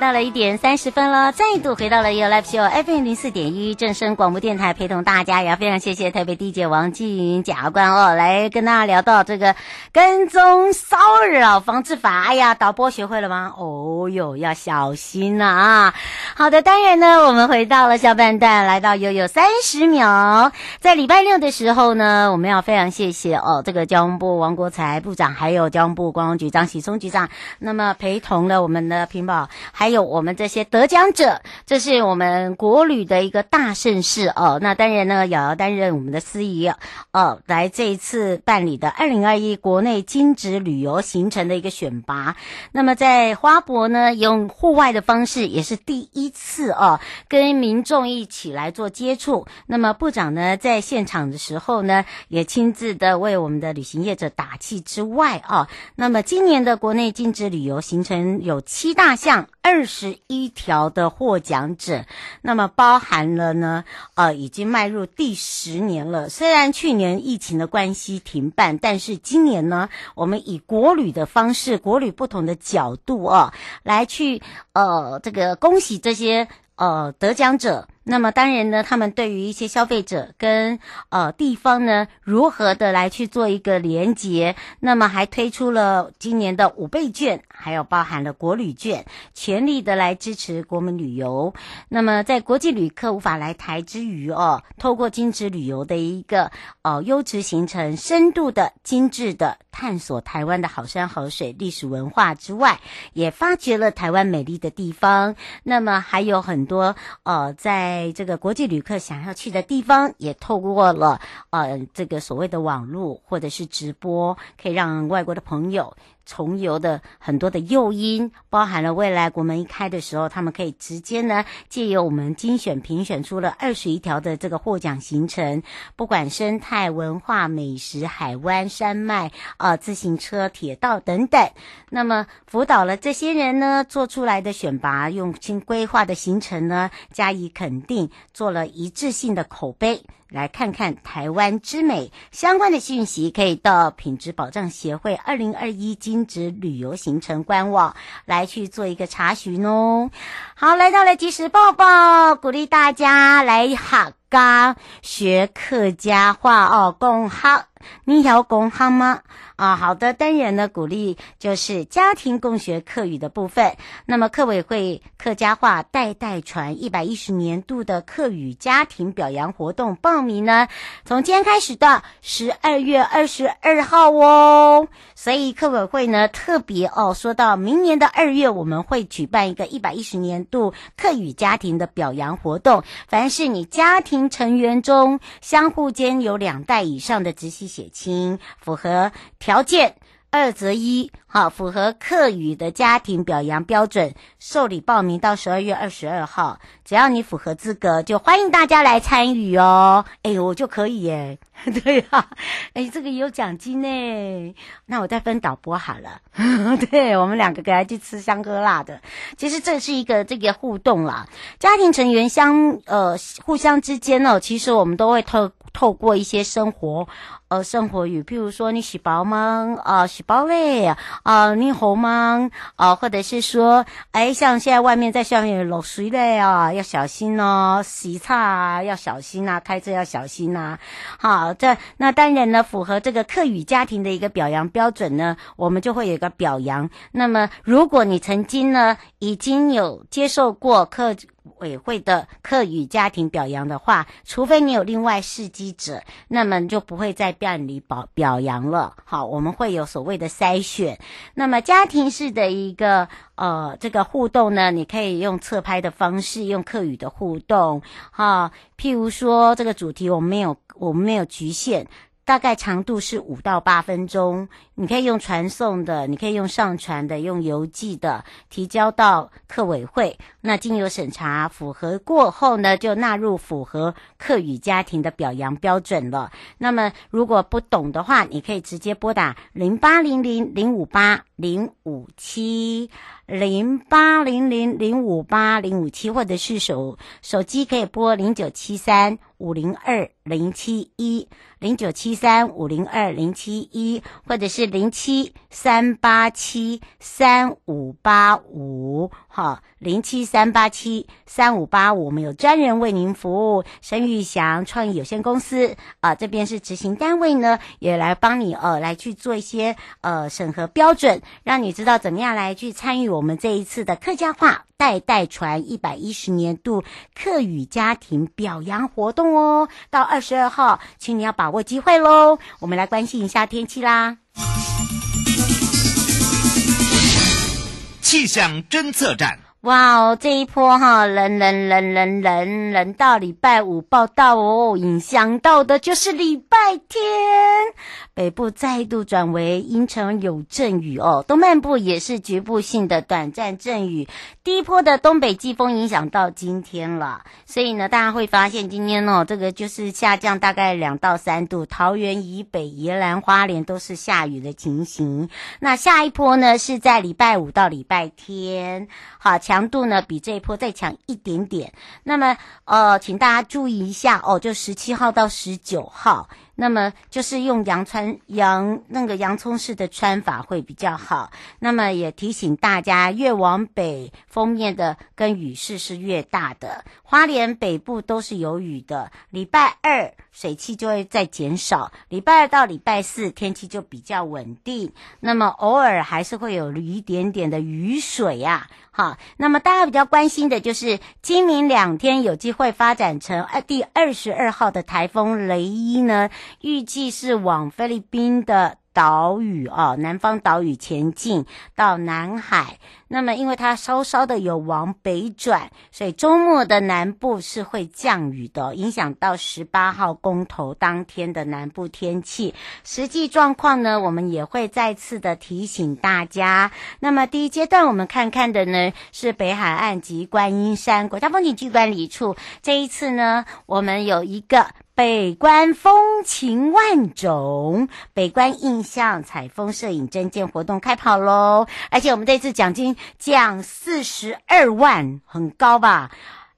到了一点三十分了，再度回到了 You Live Show FM 零四点一正声广播电台，陪同大家，也要非常谢谢台北地检王静云检察官哦，来跟大家聊到这个跟踪骚扰防治法。哎呀，导播学会了吗？哦哟，要小心了啊！好的，当然呢，我们回到了下半段，来到悠悠三十秒，在礼拜六的时候呢，我们要非常谢谢哦，这个交通部王国材部长，还有交通部观光局张喜松局长，那么陪同了我们的屏保。还有我们这些得奖者，这是我们国旅的一个大盛事哦。那当然呢，瑶瑶担任我们的司仪哦，来这一次办理的二零二一国内精致旅游行程的一个选拔。那么在花博呢，用户外的方式也是第一次哦，跟民众一起来做接触。那么部长呢，在现场的时候呢，也亲自的为我们的旅行业者打气之外哦，那么今年的国内精致旅游行程有七大项。二二十一条的获奖者，那么包含了呢，呃，已经迈入第十年了。虽然去年疫情的关系停办，但是今年呢，我们以国旅的方式，国旅不同的角度啊，来去呃，这个恭喜这些呃得奖者。那么当然呢，他们对于一些消费者跟呃地方呢，如何的来去做一个连结，那么还推出了今年的五倍券，还有包含了国旅券，全力的来支持国民旅游。那么在国际旅客无法来台之余哦，透过精致旅游的一个呃优质行程，深度的精致的探索台湾的好山好水、历史文化之外，也发掘了台湾美丽的地方。那么还有很多呃在在这个国际旅客想要去的地方，也透过了呃这个所谓的网络或者是直播，可以让外国的朋友。重游的很多的诱因，包含了未来国门一开的时候，他们可以直接呢借由我们精选评选出了二十一条的这个获奖行程，不管生态文化、美食、海湾、山脉啊、自行车、铁道等等，那么辅导了这些人呢做出来的选拔，用心规划的行程呢加以肯定，做了一致性的口碑。来看看台湾之美相关的讯息，可以到品质保障协会二零二一精致旅游行程官网来去做一个查询哦。好，来到了即时报报，鼓励大家来客家学客家话哦，共哈。你要共哈吗？啊，好的，当然呢，鼓励就是家庭共学客语的部分。那么客委会客家话代代传一百一十年度的客语家庭表扬活动报名呢，从今天开始到十二月二十二号哦。所以客委会呢特别哦，说到明年的二月，我们会举办一个一百一十年度客语家庭的表扬活动。凡是你家庭成员中相互间有两代以上的直系血亲，符合条条件。二择一，好，符合客语的家庭表扬标准，受理报名到十二月二十二号，只要你符合资格，就欢迎大家来参与哦。哎，我就可以耶，对呀、啊，哎，这个也有奖金呢，那我再分导播好了，对，我们两个给他去吃香喝辣的。其实这是一个这个互动啦，家庭成员相呃互相之间呢，其实我们都会透透过一些生活。呃，生活语，譬如说你洗包吗？啊、呃，洗包嘞，啊、你好吗？啊、或者是说，哎，像现在外面在下面漏水嘞啊，要小心哦，洗菜啊要小心、啊，开车要小心呐、啊。好，这那当然呢，符合这个客语家庭的一个表扬标准呢，我们就会有一个表扬。那么，如果你曾经呢已经有接受过客。委会的客语家庭表扬的话，除非你有另外事迹者，那么就不会在办理表表扬了。好，我们会有所谓的筛选。那么家庭式的一个呃这个互动呢，你可以用侧拍的方式，用客语的互动。哈，譬如说这个主题我们没有我们没有局限。大概长度是五到八分钟，你可以用传送的，你可以用上传的，用邮寄的，提交到客委会。那经由审查符合过后呢，就纳入符合客语家庭的表扬标准了。那么如果不懂的话，你可以直接拨打零八零零零五八零五七零八零零零五八零五七，或者是手手机可以拨零九七三五零二零七一。零九七三五零二零七一，或者是零七三八七三五八五，好，零七三八七三五八五，我们有专人为您服务。申玉祥创意有限公司啊，这边是执行单位呢，也来帮你呃来去做一些呃审核标准，让你知道怎么样来去参与我们这一次的客家话代代传一百一十年度客语家庭表扬活动哦。到二十二号，请你要把握机会喽！我们来关心一下天气啦。气象侦测站。哇哦，这一波哈冷冷冷冷冷冷到礼拜五报道哦，影响到的就是礼拜天，北部再度转为阴沉有阵雨哦，东半部也是局部性的短暂阵雨。第一波的东北季风影响到今天了，所以呢，大家会发现今天哦，这个就是下降大概两到三度，桃园以北、宜兰花莲都是下雨的情形。那下一波呢是在礼拜五到礼拜天，好。强度呢比这一波再强一点点，那么呃，请大家注意一下哦，就十七号到十九号。那么就是用洋穿洋那个洋葱式的穿法会比较好。那么也提醒大家，越往北锋面的跟雨势是越大的。花莲北部都是有雨的。礼拜二水汽就会再减少，礼拜二到礼拜四天气就比较稳定。那么偶尔还是会有一点点的雨水呀、啊。好，那么大家比较关心的就是今明两天有机会发展成呃第二十二号的台风雷伊呢。预计是往菲律宾的岛屿哦，南方岛屿前进到南海。那么，因为它稍稍的有往北转，所以周末的南部是会降雨的，影响到十八号公投当天的南部天气。实际状况呢，我们也会再次的提醒大家。那么，第一阶段我们看看的呢是北海岸及观音山国家风景区管理处。这一次呢，我们有一个北观风情万种，北观印象采风摄影征件活动开跑喽！而且我们这次奖金。奖四十二万，很高吧？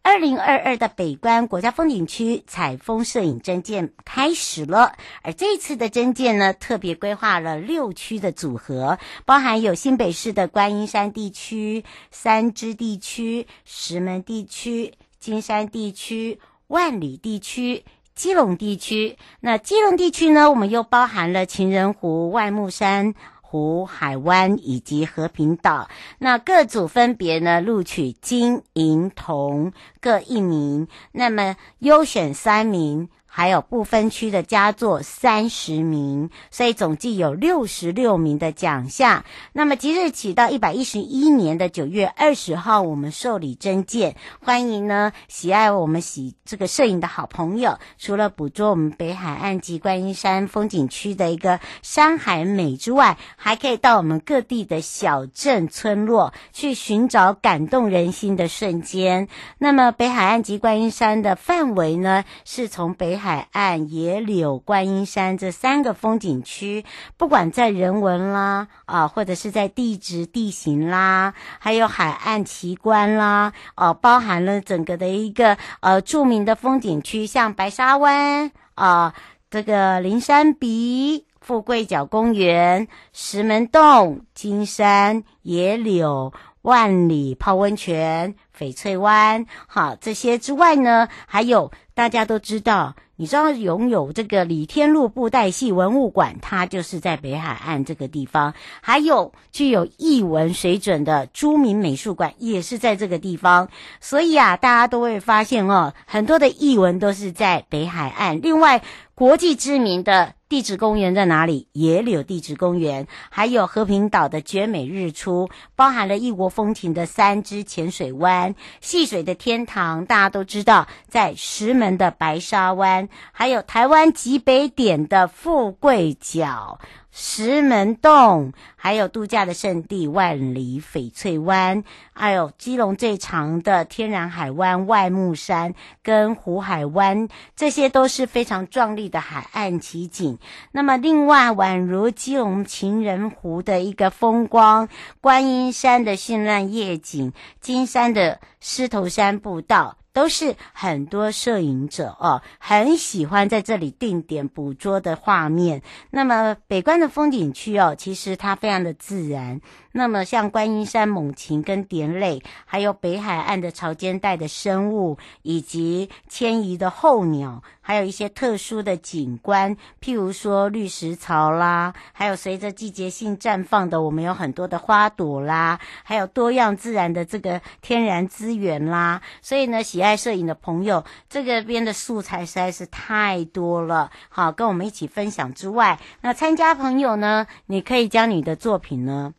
二零二二的北观国家风景区采风摄影征件开始了，而这次的征件呢，特别规划了六区的组合，包含有新北市的观音山地区、三芝地区、石门地区、金山地区、万里地区、基隆地区。那基隆地区呢，我们又包含了情人湖、外木山。湖海湾以及和平岛，那各组分别呢录取金银铜各一名，那么优选三名。还有不分区的佳作三十名，所以总计有六十六名的奖项。那么即日起到一百一十一年的九月二十号，我们受理征件，欢迎呢喜爱我们喜这个摄影的好朋友，除了捕捉我们北海岸及观音山风景区的一个山海美之外，还可以到我们各地的小镇村落去寻找感动人心的瞬间。那么北海岸及观音山的范围呢，是从北海岸、野柳、观音山这三个风景区，不管在人文啦啊，或者是在地质地形啦，还有海岸奇观啦，哦、啊，包含了整个的一个呃著名的风景区，像白沙湾啊，这个灵山鼻、富贵角公园、石门洞、金山、野柳、万里泡温泉、翡翠湾，好，这些之外呢，还有大家都知道。你知道拥有这个李天禄布袋戏文物馆，它就是在北海岸这个地方；还有具有艺文水准的朱铭美术馆，也是在这个地方。所以啊，大家都会发现哦，很多的艺文都是在北海岸。另外，国际知名的地质公园在哪里？野柳地质公园，还有和平岛的绝美日出，包含了异国风情的三芝浅水湾，戏水的天堂，大家都知道，在石门的白沙湾，还有台湾极北点的富贵角。石门洞，还有度假的圣地万里翡翠湾，还有基隆最长的天然海湾外木山跟湖海湾，这些都是非常壮丽的海岸奇景。那么，另外宛如基隆情人湖的一个风光，观音山的绚烂夜景，金山的狮头山步道。都是很多摄影者哦，很喜欢在这里定点捕捉的画面。那么北关的风景区哦，其实它非常的自然。那么像观音山猛禽跟蝶类，还有北海岸的潮间带的生物，以及迁移的候鸟，还有一些特殊的景观，譬如说绿石槽啦，还有随着季节性绽放的，我们有很多的花朵啦，还有多样自然的这个天然资源啦。所以呢，喜爱摄影的朋友，这个边的素材实在是太多了。好，跟我们一起分享之外，那参加朋友呢，你可以将你的作品呢。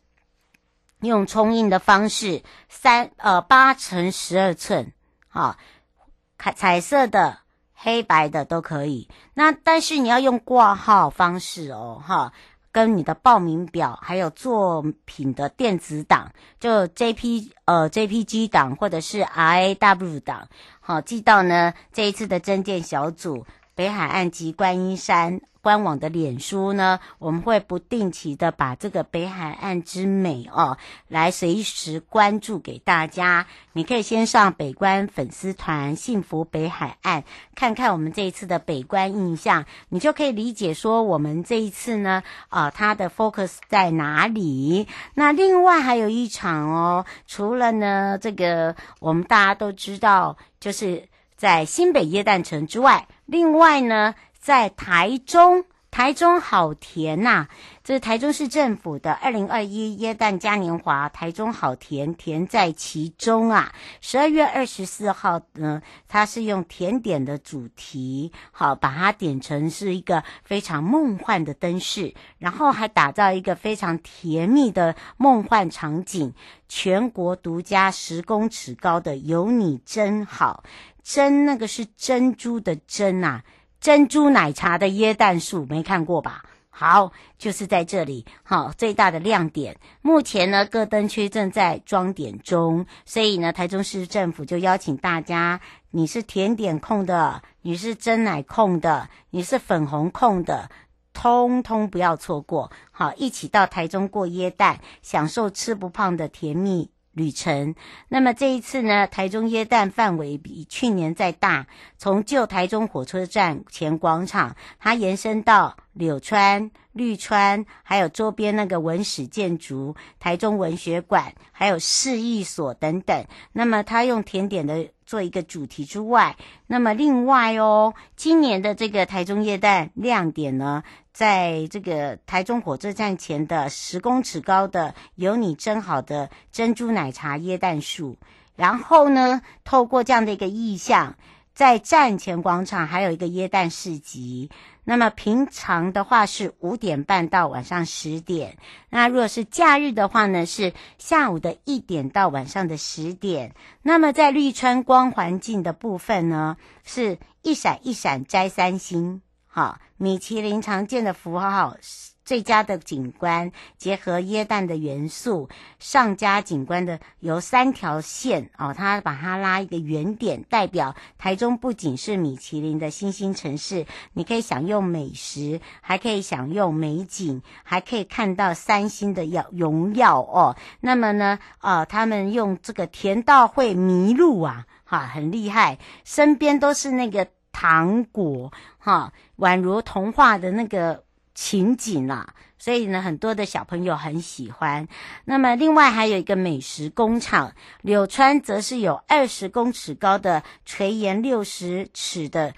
用冲印的方式，三呃八乘十二寸，好，彩彩色的、黑白的都可以。那但是你要用挂号方式哦，哈，跟你的报名表，还有作品的电子档，就 JP 呃 JPG 档或者是 RAW 档，好，寄到呢这一次的征件小组北海岸及观音山。官网的脸书呢，我们会不定期的把这个北海岸之美哦，来随时关注给大家。你可以先上北关粉丝团“幸福北海岸”，看看我们这一次的北关印象，你就可以理解说我们这一次呢，啊、呃，它的 focus 在哪里。那另外还有一场哦，除了呢这个我们大家都知道，就是在新北耶诞城之外，另外呢。在台中，台中好甜呐、这是台中市政府的二零二一耶诞嘉年华，台中好甜，甜在其中啊！十二月二十四号呢，它是用甜点的主题，好把它点成是一个非常梦幻的灯饰，然后还打造一个非常甜蜜的梦幻场景，全国独家十公尺高的有你真好，真那个是珍珠的珍啊！珍珠奶茶的椰蛋树没看过吧？好，就是在这里。好，最大的亮点。目前呢，各灯区正在装点中，所以呢，台中市政府就邀请大家：你是甜点控的，你是真奶控的，你是粉红控的，通通不要错过。好，一起到台中过耶诞，享受吃不胖的甜蜜旅程。那么这一次呢，台中耶诞范围比去年再大，从旧台中火车站前广场，它延伸到柳川、绿川，还有周边那个文史建筑、台中文学馆，还有市役所等等。那么它用甜点的做一个主题之外，那么另外哦，今年的这个台中耶诞亮点呢，在这个台中火车站前的十公尺高的有你真好的珍珠奶茶椰蛋树，然后呢，透过这样的一个意象，在站前广场还有一个椰蛋市集。那么平常的话是五点半到晚上十点，那如果是假日的话呢，是下午的一点到晚上的十点。那么在绿川光环境的部分呢，是一闪一闪摘三星。好，米其林常见的符号，最佳的景观，结合耶诞的元素，上佳景观的由三条线哦，它把它拉一个圆点，代表台中不仅是米其林的新兴城市，你可以享用美食，还可以享用美景，还可以看到三星的耀荣耀哦。那么呢，啊，他们用这个甜到会迷路啊，哈，很厉害，身边都是那个。糖果哈，宛如童话的那个情景啊，所以呢，很多的小朋友很喜欢。那么，另外还有一个美食工厂，柳川则是有二十公尺高的垂涎六十尺的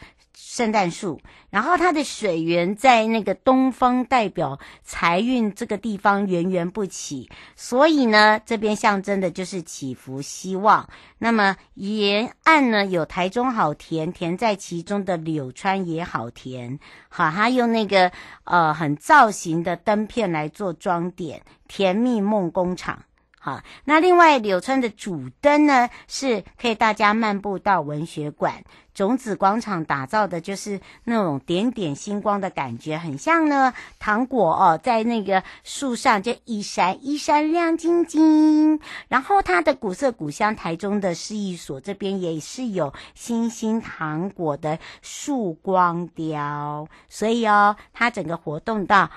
圣诞树，然后它的水源在那个东方，代表财运，这个地方源源不起，所以呢，这边象征的就是祈福希望。那么沿岸呢，有台中好田，田在其中的柳川也好田。好，它用那个呃很造型的灯片来做装点，甜蜜梦工厂。好，那另外柳川的主灯呢，是可以大家漫步到文学馆。种子广场打造的就是那种点点星光的感觉，很像呢糖果哦，在那个树上就一闪一闪亮晶晶。然后它的古色古香台中的市役所这边也是有星星糖果的树光雕，所以哦，它整个活动到。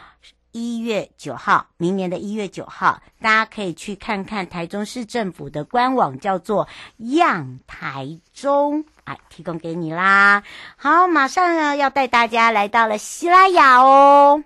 一月九号，明年的一月九号，大家可以去看看台中市政府的官网，叫做“样台中”，哎，提供给你啦。好，马上呢要带大家来到了西拉雅哦。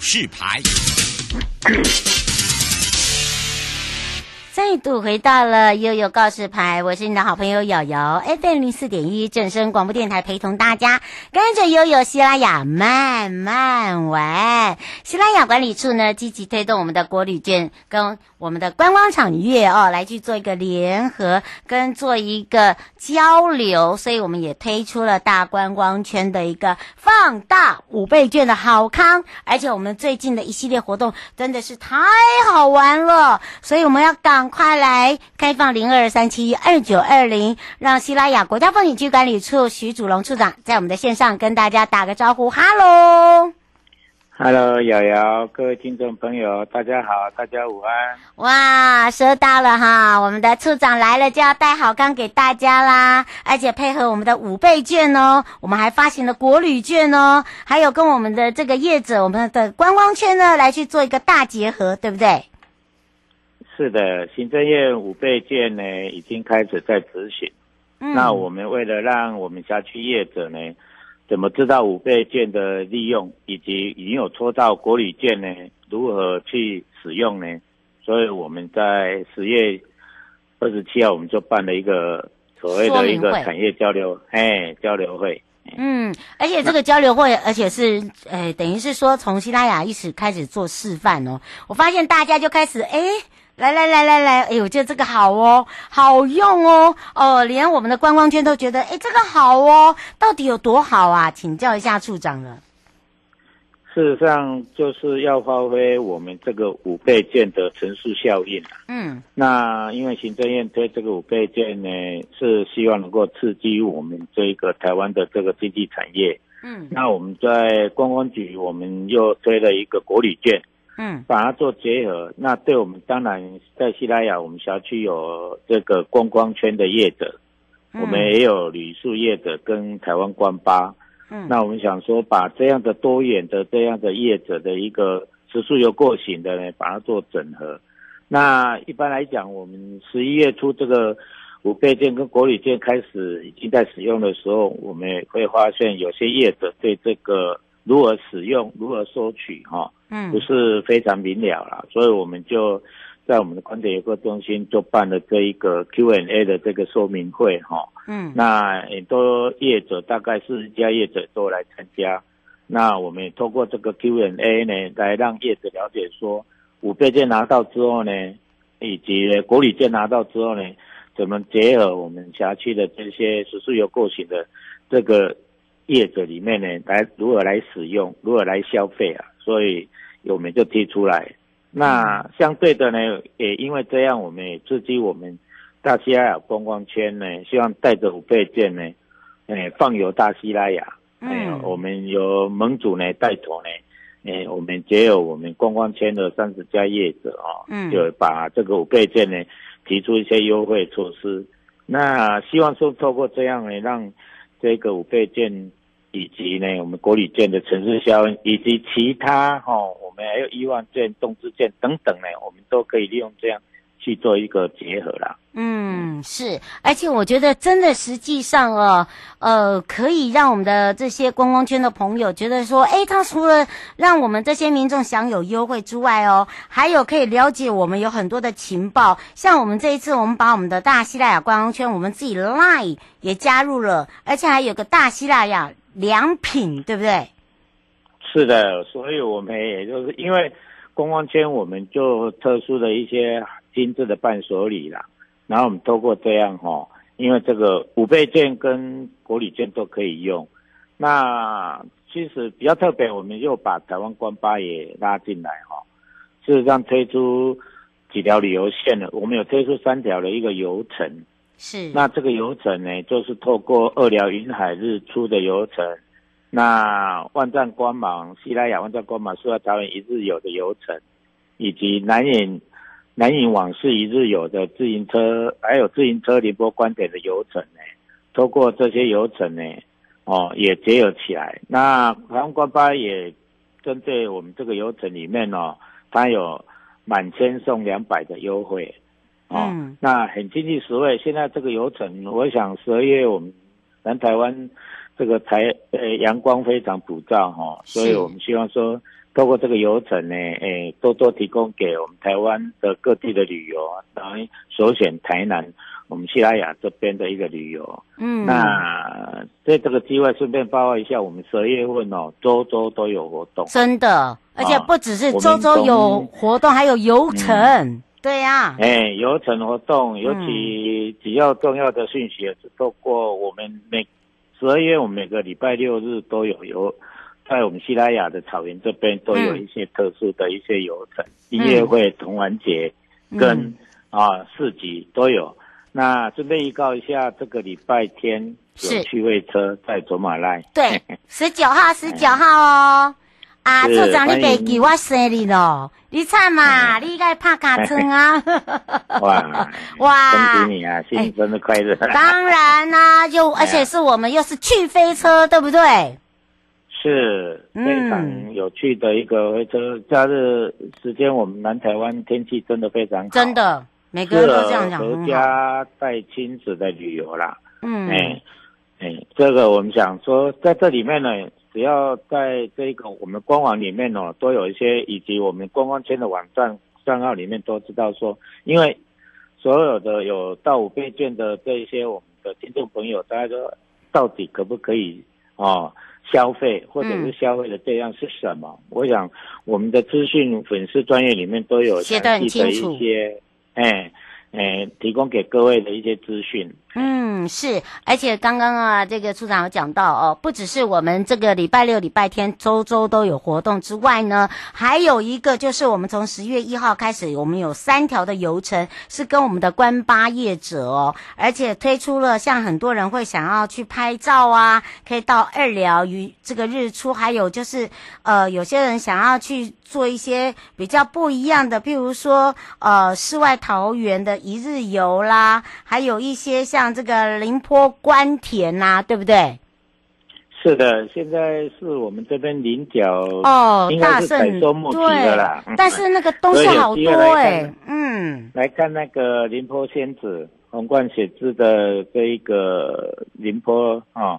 示牌，再度回到了悠悠告示牌，我是你的好朋友瑶瑶，FM 零四点一正声广播电台，陪同大家跟着悠悠西拉雅慢慢玩。西拉雅管理处呢，积极推动我们的国旅券跟。我们的观光场月哦，来去做一个联合跟做一个交流，所以我们也推出了大观光圈的一个放大五倍券的好康，而且我们最近的一系列活动真的是太好玩了，所以我们要赶快来开放零二三七二九二零，让西拉雅国家风景区管理处徐祖龙处长在我们的线上跟大家打个招呼，哈喽。Hello，瑶瑶，各位听众朋友，大家好，大家午安。哇，收到了哈，我们的处长来了就要带好钢给大家啦，而且配合我们的五倍券哦，我们还发行了国旅券哦，还有跟我们的这个业者，我们的观光圈呢来去做一个大结合，对不对？是的，行政院五倍券呢已经开始在执行。嗯，那我们为了让我们辖区业者呢。怎么知道五倍券的利用，以及已经有抽到国旅券呢？如何去使用呢？所以我们在十月二十七号，我们就办了一个所谓的一个产业交流，哎，交流会。嗯，而且这个交流会，而且是，哎，等于是说从西拉雅一起开始做示范哦。我发现大家就开始，哎。来来来来来，哎呦，我觉得这个好哦，好用哦，哦，连我们的观光圈都觉得，哎，这个好哦，到底有多好啊？请教一下处长了。事实上，就是要发挥我们这个五倍券的乘数效应。嗯，那因为行政院推这个五倍券呢，是希望能够刺激我们这个台湾的这个经济产业。嗯，那我们在观光局，我们又推了一个国旅券。嗯，把它做结合，那对我们当然在西拉雅，我们辖区有这个观光圈的业者，嗯、我们也有旅宿业者跟台湾观巴。嗯，那我们想说，把这样的多元的这样的业者的一个食宿游过型的呢，把它做整合。那一般来讲，我们十一月初这个五倍券跟国旅券开始已经在使用的时候，我们也会发现有些业者对这个。如何使用，如何收取，哈，嗯，不是非常明了了，所以我们就在我们的观点游客中心就办了这一个 Q&A 的这个说明会，哈，嗯，那很多业者大概四十家业者都来参加，那我们也通过这个 Q&A 呢，来让业者了解说，五倍券拿到之后呢，以及国旅券拿到之后呢，怎么结合我们辖区的这些食宿游购行的这个。业者里面呢，来如何来使用，如何来消费啊？所以我们就提出来。那相对的呢，也因为这样，我们也刺激我们大西拉雅观光圈呢，希望带着五倍券呢，诶，放游大西拉雅。嗯，我们由盟主呢带头呢，哎，我们结有我们观光圈的三十家业者啊，嗯，就把这个五倍券呢提出一些优惠措施。那希望说透过这样呢，让这个五倍券以及呢我们国旅券的城市效应，以及其他哈，我们还有亿万券、动滋券等等呢，我们都可以利用这样。去做一个结合啦。嗯，是，而且我觉得真的实际上哦，呃，可以让我们的这些观光圈的朋友觉得说，诶，他除了让我们这些民众享有优惠之外哦，还有可以了解我们有很多的情报。像我们这一次，我们把我们的大西拉雅观光圈，我们自己 LINE 也加入了，而且还有个大西拉雅良品，对不对？是的，所以我们也就是因为观光圈，我们就特殊的一些。精致的伴手礼啦，然后我们透过这样哈，因为这个五倍券跟国旅券都可以用。那其实比较特别，我们又把台湾观巴也拉进来哈。事实上推出几条旅游线了，我们有推出三条的一个游程。是。那这个游程呢，就是透过二寮云海日出的游程，那万丈光芒西拉雅万丈光芒苏澳桃园一日游的游程，以及南影。南影往事一日游的自行车，还有自行车联播观点的游程呢，透过这些游程呢，哦，也结合起来。那台湾观巴也针对我们这个游程里面哦，它有满千送两百的优惠，哦，嗯、那很经济实惠。现在这个游程，我想十二月我们南台湾这个台呃阳光非常普照哈、哦，所以我们希望说。透过这个游程呢，诶，多多提供给我们台湾的各地的旅游，当然首选台南，我们西拉雅这边的一个旅游。嗯，那在这个机会顺便报告一下，我们十二月份哦，周周都有活动。真的，而且不只是周周有活动，还有游程。嗯、对呀、啊，诶，游程活动，尤其比较重要的讯息也是透过我们每十二月，我们每个礼拜六日都有游。在我们西拉雅的草原这边都有一些特殊的一些游程，嗯、音乐会、同玩节跟、嗯、啊市集都有。那顺便预告一下，这个礼拜天有趣味车在卓玛赖。对，十九号，十九号哦。啊，处长，你别记我生日咯，你惨嘛，你应该拍卡车啊。哇 哇！恭喜你啊，新生日快乐！当然啦、啊，就而且是我们又是去飞车，对不对？是非常有趣的一个飞车，假日时间我们南台湾天气真的非常好，真的，每个人都这样讲，合家带亲子的旅游啦。嗯，哎哎，这个我们想说，在这里面呢，只要在这个我们官网里面哦，都有一些，以及我们观光圈的网站账号里面都知道说，因为所有的有到五倍券的这一些我们的听众朋友，大家说到底可不可以哦？消费或者是消费的这样是什么？嗯、我想我们的资讯粉丝专业里面都有详细的一些，哎。诶，提供给各位的一些资讯。嗯，是，而且刚刚啊，这个处长有讲到哦，不只是我们这个礼拜六、礼拜天周周都有活动之外呢，还有一个就是我们从十月一号开始，我们有三条的游程是跟我们的观巴业者哦，而且推出了像很多人会想要去拍照啊，可以到二寮与这个日出，还有就是呃，有些人想要去做一些比较不一样的，譬如说呃，世外桃源的。一日游啦，还有一些像这个林波观田呐、啊，对不对？是的，现在是我们这边菱角哦，大盛收末期的啦。但是那个东西好多哎、欸，嗯，来看那个林波仙子皇冠写字的这一个林波啊，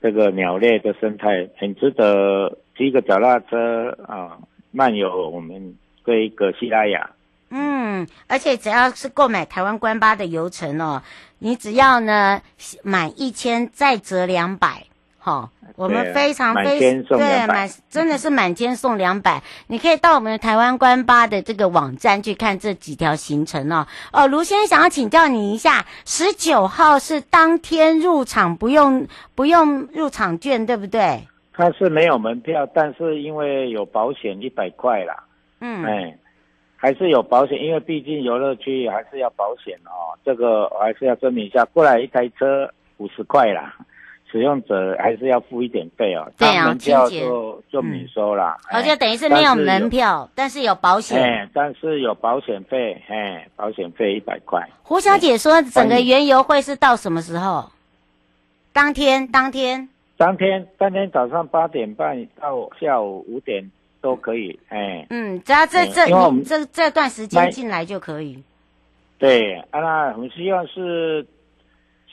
这个鸟类的生态很值得骑个脚踏车啊，漫游我们这一个西拉雅。嗯，而且只要是购买台湾关巴的游程哦，你只要呢满一千再折两百，哈，我们非常非常对满真的是满千送两百，你可以到我们的台湾关巴的这个网站去看这几条行程哦。哦，卢先生想要请教你一下，十九号是当天入场不用不用入场券对不对？它是没有门票，但是因为有保险一百块啦，嗯，哎。还是有保险，因为毕竟游乐区还是要保险哦。这个我还是要证明一下，过来一台车五十块啦，使用者还是要付一点费哦。对啊，门票就就免收了。哦，就等于是没有门票，但是有保险。哎，但是有保险费，哎，保险费一百块。胡小姐说，整个园游会是到什么时候？当天，当天，当天，当天早上八点半到下午五点都可以。哎，嗯，只要这这你这这段时间进来就可以。对，啊，那我们希望是。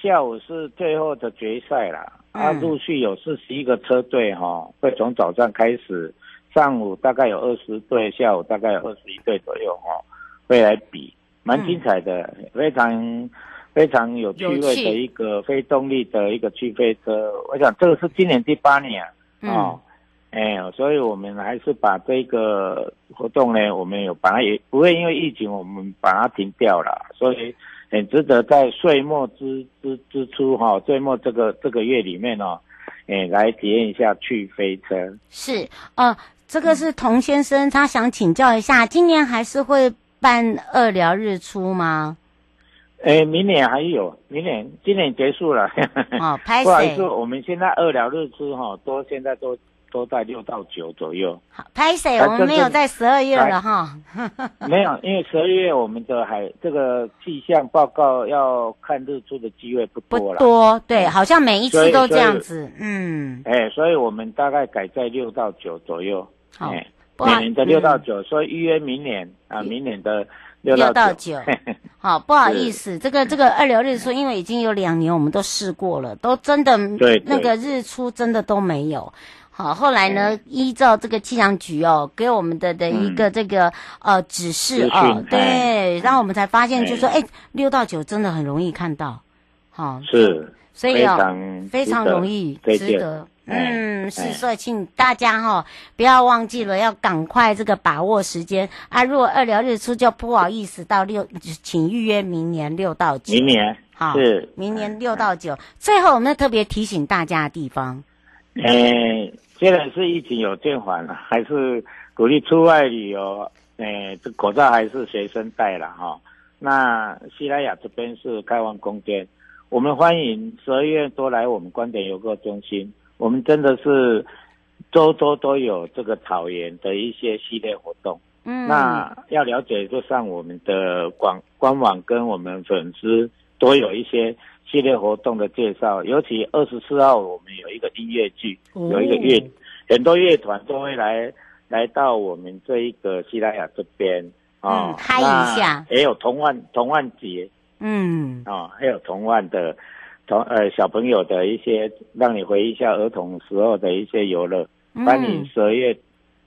下午是最后的决赛了，啊，陆续有四十一个车队哈，会从早上开始，上午大概有二十队，下午大概有二十一队左右哈，会来比，蛮精彩的，嗯、非常非常有趣味的一个非动力的一个去飞车，我想这个是今年第八年啊，嗯、哎，所以我们还是把这个活动呢，我们有把它也不会因为疫情我们把它停掉了，所以。很值得在岁末之之之初哈，岁末这个这个月里面哦，哎，来体验一下去飞车。是，呃，这个是童先生，他想请教一下，今年还是会办二疗日出吗？哎，明年还有，明年今年结束了。哦，拍 不好意思，我们现在二疗日出哈，都现在都。都在六到九左右。好，拍谢，我们没有在十二月了哈。没有，因为十二月我们的海这个气象报告要看日出的机会不多了。不多，对，好像每一次都这样子。嗯。哎，所以我们大概改在六到九左右。好，每年的六到九，所以预约明年啊，明年的六到九。好，不好意思，这个这个二流日出，因为已经有两年我们都试过了，都真的那个日出真的都没有。好，后来呢？依照这个气象局哦给我们的的一个这个、嗯、呃指示哦，对，然后我们才发现，就是说，哎，六到九真的很容易看到，好是，所以哦非常容易值得，嗯，是，所以请大家哈、哦、不要忘记了，要赶快这个把握时间啊！如果二聊日出就不好意思到六，请预约明年六到九，明年好是明年六到九。最后我们要特别提醒大家的地方。诶，虽然是疫情有渐缓了，还是鼓励出外旅游。诶，这口罩还是随身带了哈。那西拉雅这边是开放空间，我们欢迎十二月多来我们观点游客中心。我们真的是周周都有这个草原的一些系列活动。嗯，那要了解就上我们的官官网跟我们粉丝都有一些。系列活动的介绍，尤其二十四号我们有一个音乐剧，哦、有一个乐，很多乐团都会来来到我们这一个西拉雅这边啊，嗯、嗨一下，也有童万童万节，嗯，啊，还有童万的童呃小朋友的一些，让你回忆一下儿童时候的一些游乐，欢迎十二月。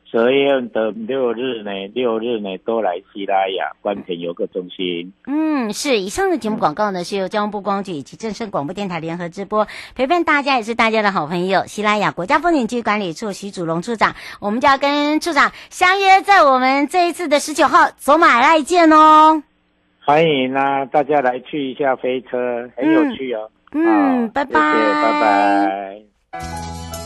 十二月的六日呢，六日呢都来西拉雅观田游客中心。嗯，是以上的节目广告呢，是由交通部观光局以及正声广播电台联合直播，陪伴大家也是大家的好朋友。西拉雅国家风景区管理处徐祖龙处长，我们就要跟处长相约在我们这一次的十九号走马濑见哦。欢迎啊，大家来去一下飞车，很有趣哦。嗯，嗯，拜拜，谢谢，拜拜。